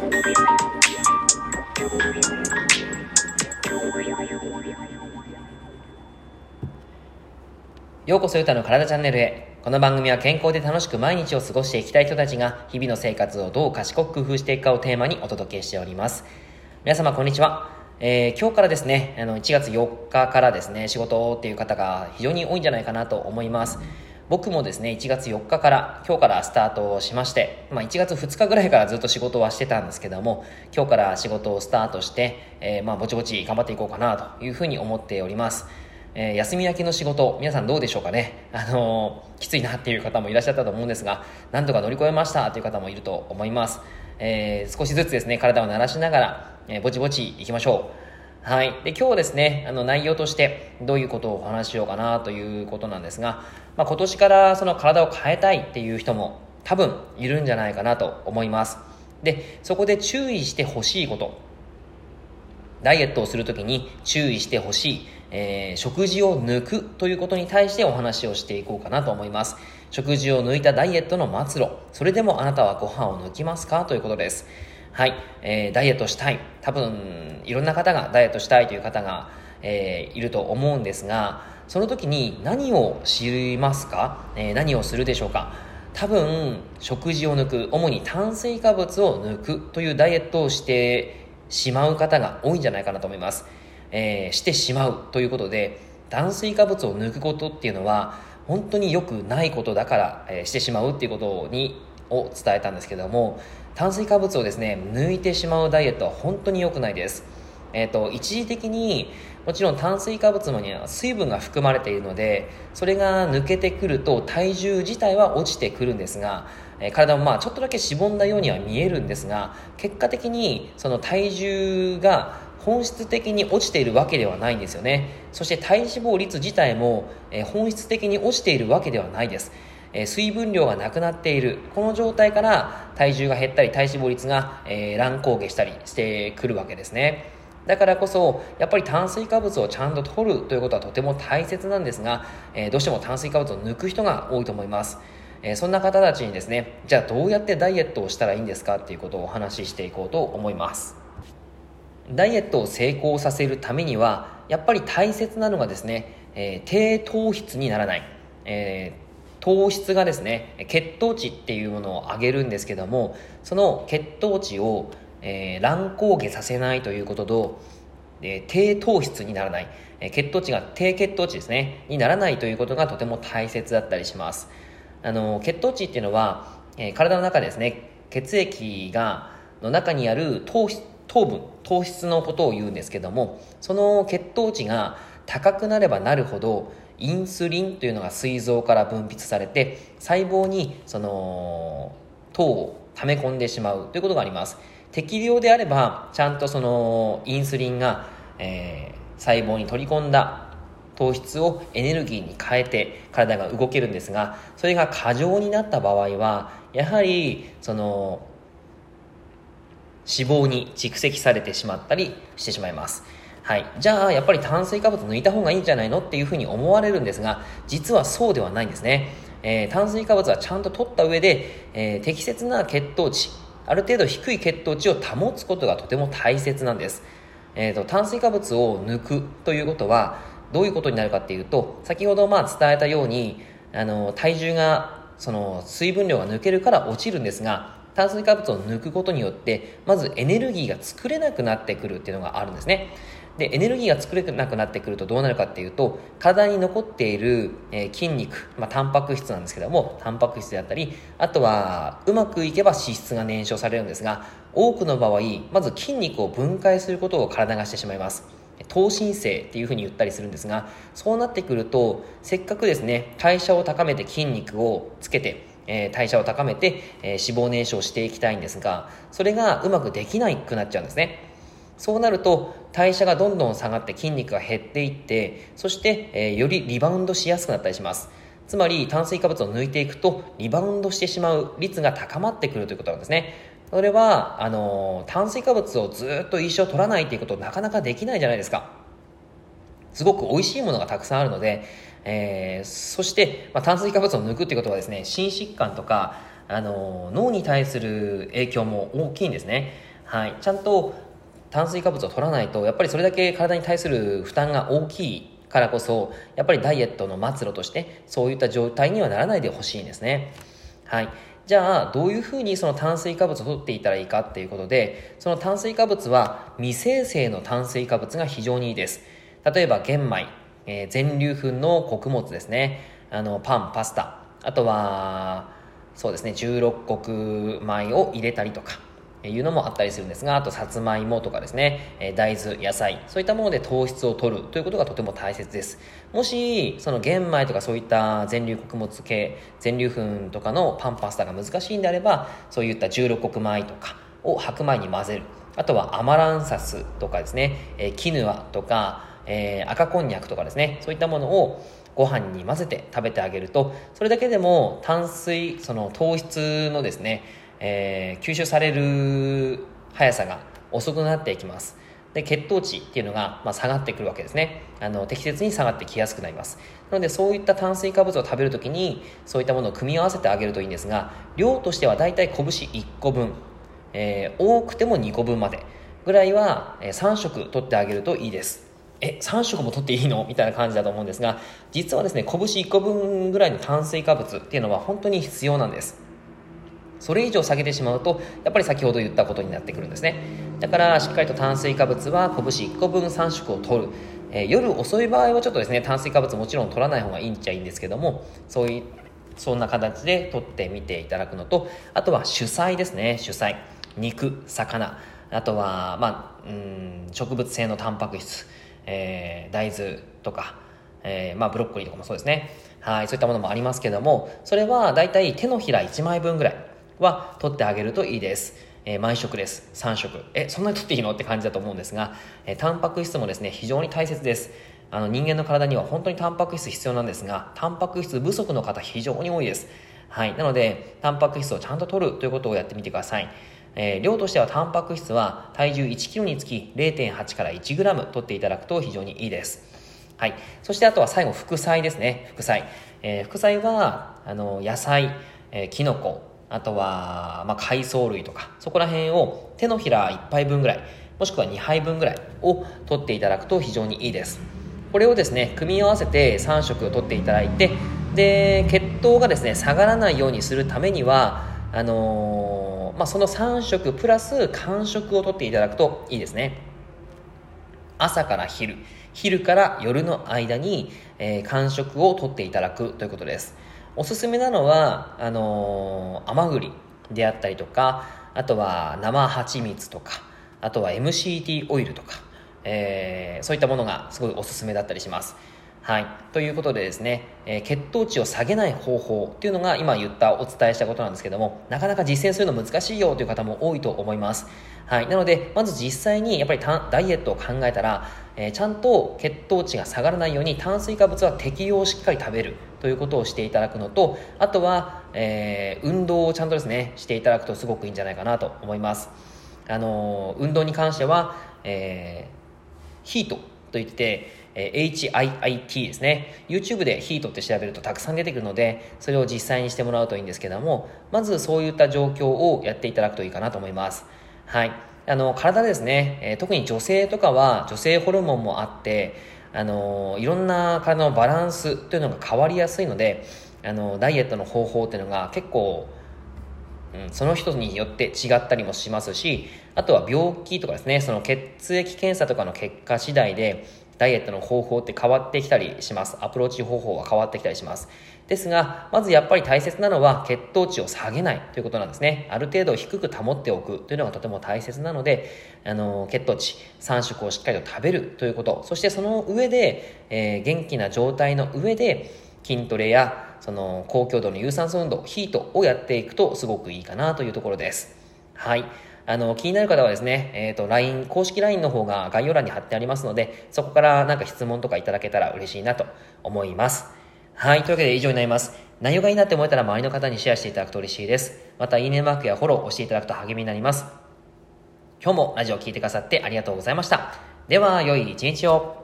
ようこそゆたの体チャンネルへ。この番組は健康で楽しく毎日を過ごしていきたい人たちが日々の生活をどう賢く工夫していくかをテーマにお届けしております。皆様こんにちは。えー、今日からですね、あの1月4日からですね、仕事っていう方が非常に多いんじゃないかなと思います。僕もですね、1月4日から、今日からスタートしまして、まあ、1月2日ぐらいからずっと仕事はしてたんですけども、今日から仕事をスタートして、えー、まあ、ぼちぼち頑張っていこうかなというふうに思っております。えー、休み明けの仕事、皆さんどうでしょうかね？あのー、きついなっていう方もいらっしゃったと思うんですが、なんとか乗り越えましたという方もいると思います。えー、少しずつですね、体を慣らしながら、えぼちぼち行きましょう。はい。で、今日ですね、あの、内容として、どういうことをお話ししようかなということなんですが、まあ、今年からその体を変えたいっていう人も多分いるんじゃないかなと思います。で、そこで注意してほしいこと。ダイエットをするときに注意してほしい、えー、食事を抜くということに対してお話をしていこうかなと思います。食事を抜いたダイエットの末路。それでもあなたはご飯を抜きますか？ということです。はい。えー、ダイエットしたい。多分、いろんな方がダイエットしたいという方が、えー、いると思うんですが、その時に何を知りますか、えー、何をするでしょうか？多分、食事を抜く、主に炭水化物を抜くというダイエットをしてしまう方が多いんじゃないかなと思います。えー、してしまうということで、炭水化物を抜くことっていうのは、本当に良くないことだから、えー、してしまうっていうことに、を伝えたんですけども、炭水化物をですね、抜いてしまうダイエットは本当に良くないです。え、ー、と、一時的に、もちろん炭水化物には水分が含まれているので、それが抜けてくると体重自体は落ちてくるんですが、え体もまあちょっとだけしぼんだようには見えるんですが結果的にその体重が本質的に落ちているわけではないんですよねそして体脂肪率自体も、え本質的に落ちているわけではないですえ水分量がなくなっている。この状態から体重が減ったり体脂肪率が、えー、乱高下したりしてくるわけですね。だからこそやっぱり炭水化物をちゃんと取るということはとても大切なんですが、えー、どうしても炭水化物を抜く人が多いと思います。えそんな方たちにですねじゃあどうやってダイエットをしたらいいんですか？っていうことをお話ししていこうと思います。ダイエットを成功させるためにはやっぱり大切なのがですね、えー、低糖質にならない、え、糖質がですね血糖値っていうものを上げるんですけどもその血糖値を、えー、乱高下させないということと、え低糖質にならない、血糖値が低血糖値ですねにならないということがとても大切だったりします。あの血糖値っていうのは、え、体の中ですね血液がの中にある糖糖分糖質のことを言うんですけどもその血糖値が高くなればなるほどインスリンというのが膵臓から分泌されて細胞にその糖を溜め込んでしまうということがあります。適量であればちゃんとそのインスリンが、えー、細胞に取り込んだ糖質をエネルギーに変えて体が動けるんですがそれが過剰になった場合はやはりその脂肪に蓄積されてしまったりしてしまいます。はい、じゃあやっぱり炭水化物抜いた方がいいんじゃないのっていうふうに思われるんですが実はそうではないんですね、えー、炭水化物はちゃんと取った上で、えー、適切な血糖値ある程度低い血糖値を保つことがとても大切なんです、えーと炭水化物を抜くということはどういうことになるかっていうと先ほどまあ伝えたようにあの体重がその水分量が抜けるから落ちるんですが炭水化物を抜くことによってまずエネルギーが作れなくなってくるっていうのがあるんですね。でエネルギーが作れなくなってくるとどうなるかっていうと体に残っている、えー、筋肉、まあ、タンパク質なんですけどもタンパク質であったりあとはうまくいけば脂質が燃焼されるんですが多くの場合まず筋肉を分解することを体がしてしまいます。等身性っていうふうに言ったりするんですがそうなってくるとせっかくですね代謝を高めて筋肉をつけてえ、代謝を高めて、え、脂肪燃焼していきたいんですがそれがうまくできなくなっちゃうんですね。そうなると代謝がどんどん下がって筋肉が減っていってそして、えー、よりリバウンドしやすくなったりしますつまり炭水化物を抜いていくとリバウンドしてしまう率が高まってくるということなんですねそれは、あの、炭水化物をずっと一生取らないっていうことなかなかできないじゃないですか。すごく美味しいものがたくさんあるので、えー、そして、まあ、炭水化物を抜くっていうことはですね、心疾患とか、あの、脳に対する影響も大きいんですね。はい、ちゃんと炭水化物を取らないとやっぱりそれだけ体に対する負担が大きいからこそやっぱりダイエットの末路としてそういった状態にはならないでほしいんですね。はい。じゃあどういうふうにその炭水化物を取っていたらいいかっていうことでその炭水化物は未生成の炭水化物が非常にいいです。例えば玄米、えー、全粒粉の穀物ですね。あのパンパスタ。あとはそうですね16穀米を入れたりとか。いうのもあったりするんですが、あとさつまいもとかですね、大豆、野菜、そういったもので糖質を取るということがとても大切です。もし、その玄米とかそういった全粒穀物系、全粒粉とかのパンパスタが難しいんであれば、そういった16穀米とかを白米に混ぜる。あとはアマランサスとかですね、えキヌアとか、えー、赤こんにゃくとかですね、そういったものをご飯に混ぜて食べてあげると、それだけでも炭水、その糖質のですね、えー、吸収される速さが遅くなっていきます。で血糖値っていうのが、まあ、下がってくるわけですね。あの適切に下がってきやすくなります。なのでそういった炭水化物を食べるときにそういったものを組み合わせてあげるといいんですが量としてはだいたい拳1個分、えー、多くても2個分までぐらいは、3食取ってあげるといいです。え、3食も取っていいの？みたいな感じだと思うんですが、実はですね、拳1個分ぐらいの炭水化物っていうのは本当に必要なんです。それ以上下げてしまうとやっぱり先ほど言ったことになってくるんですね。だからしっかりと炭水化物は拳1個分3食を取る、えー、夜遅い場合はちょっとですね炭水化物もちろん取らない方がいいんちゃいいんですけどもそういうそんな形で取ってみていただくのとあとは主菜ですね。主菜。肉魚。あとは、まあ、うん植物性のタンパク質、えー、大豆とか、えーまあ、ブロッコリーとかもそうですね。はいそういったものもありますけどもそれはだいたい手のひら1枚分ぐらいは取ってあげるといいです。えー、毎食です。3食。え、そんなに取っていいの？って感じだと思うんですが、えー、タンパク質もですね、非常に大切です。あの人間の体には本当にタンパク質必要なんですが、タンパク質不足の方非常に多いです。はい。なので、タンパク質をちゃんと取るということをやってみてください。えー、量としてはタンパク質は体重 1kg につき0.8から 1g 取っていただくと非常にいいです。はい。そしてあとは最後、副菜ですね。副菜。えー、副菜は、あの、野菜、えー、キノコ、あとは、まあ、海藻類とか、そこら辺を手のひら1杯分ぐらい、もしくは2杯分ぐらいを取っていただくと非常にいいです。これをですね、組み合わせて3食取っていただいて、で、血糖がですね、下がらないようにするためには、あのー、まあ、その3食プラス間食を取っていただくといいですね。朝から昼、昼から夜の間に、えー、間食を取っていただくということです。おすすめなのはあのー、甘栗であったりとかあとは生蜂蜜とかあとは MCT オイルとか、えー、そういったものがすごいおすすめだったりします。はい。ということでですね、えー、血糖値を下げない方法っていうのが今言ったお伝えしたことなんですけども、なかなか実践するの難しいよという方も多いと思います。はい。なので、まず実際にやっぱりダイエットを考えたら、えー、ちゃんと血糖値が下がらないように炭水化物は適量しっかり食べるということをしていただくのと、あとは、えー、運動をちゃんとですね、していただくとすごくいいんじゃないかなと思います。あの運動に関しては、えヒートといって、え HIIT ですね。YouTube でヒートって調べるとたくさん出てくるので、それを実際にしてもらうといいんですけども、まずそういった状況をやっていただくといいかなと思います。はい。あの、体ですね、えー、特に女性とかは女性ホルモンもあって、あの、いろんな体のバランスというのが変わりやすいので、あの、ダイエットの方法っていうのが結構、うん、その人によって違ったりもしますし、あとは病気とかですね、その血液検査とかの結果次第で、ダイエットの方法って変わってきたりします。アプローチ方法が変わってきたりします。ですが、まずやっぱり大切なのは血糖値を下げないということなんですね。ある程度低く保っておくというのがとても大切なので、あの、血糖値3食をしっかりと食べるということ、そしてその上で、えー、元気な状態の上で筋トレやその高強度の有酸素運動、ヒートをやっていくとすごくいいかなというところです。はい。あの、気になる方はですね、えっ、ー、と、LINE、公式 LINE の方が概要欄に貼ってありますので、そこからなんか質問とかいただけたら嬉しいなと思います。はい。というわけで以上になります。内容がいいなって思えたら周りの方にシェアしていただくと嬉しいです。また、いいねマークやフォローを押していただくと励みになります。今日もラジオを聴いてくださってありがとうございました。では、良い一日を。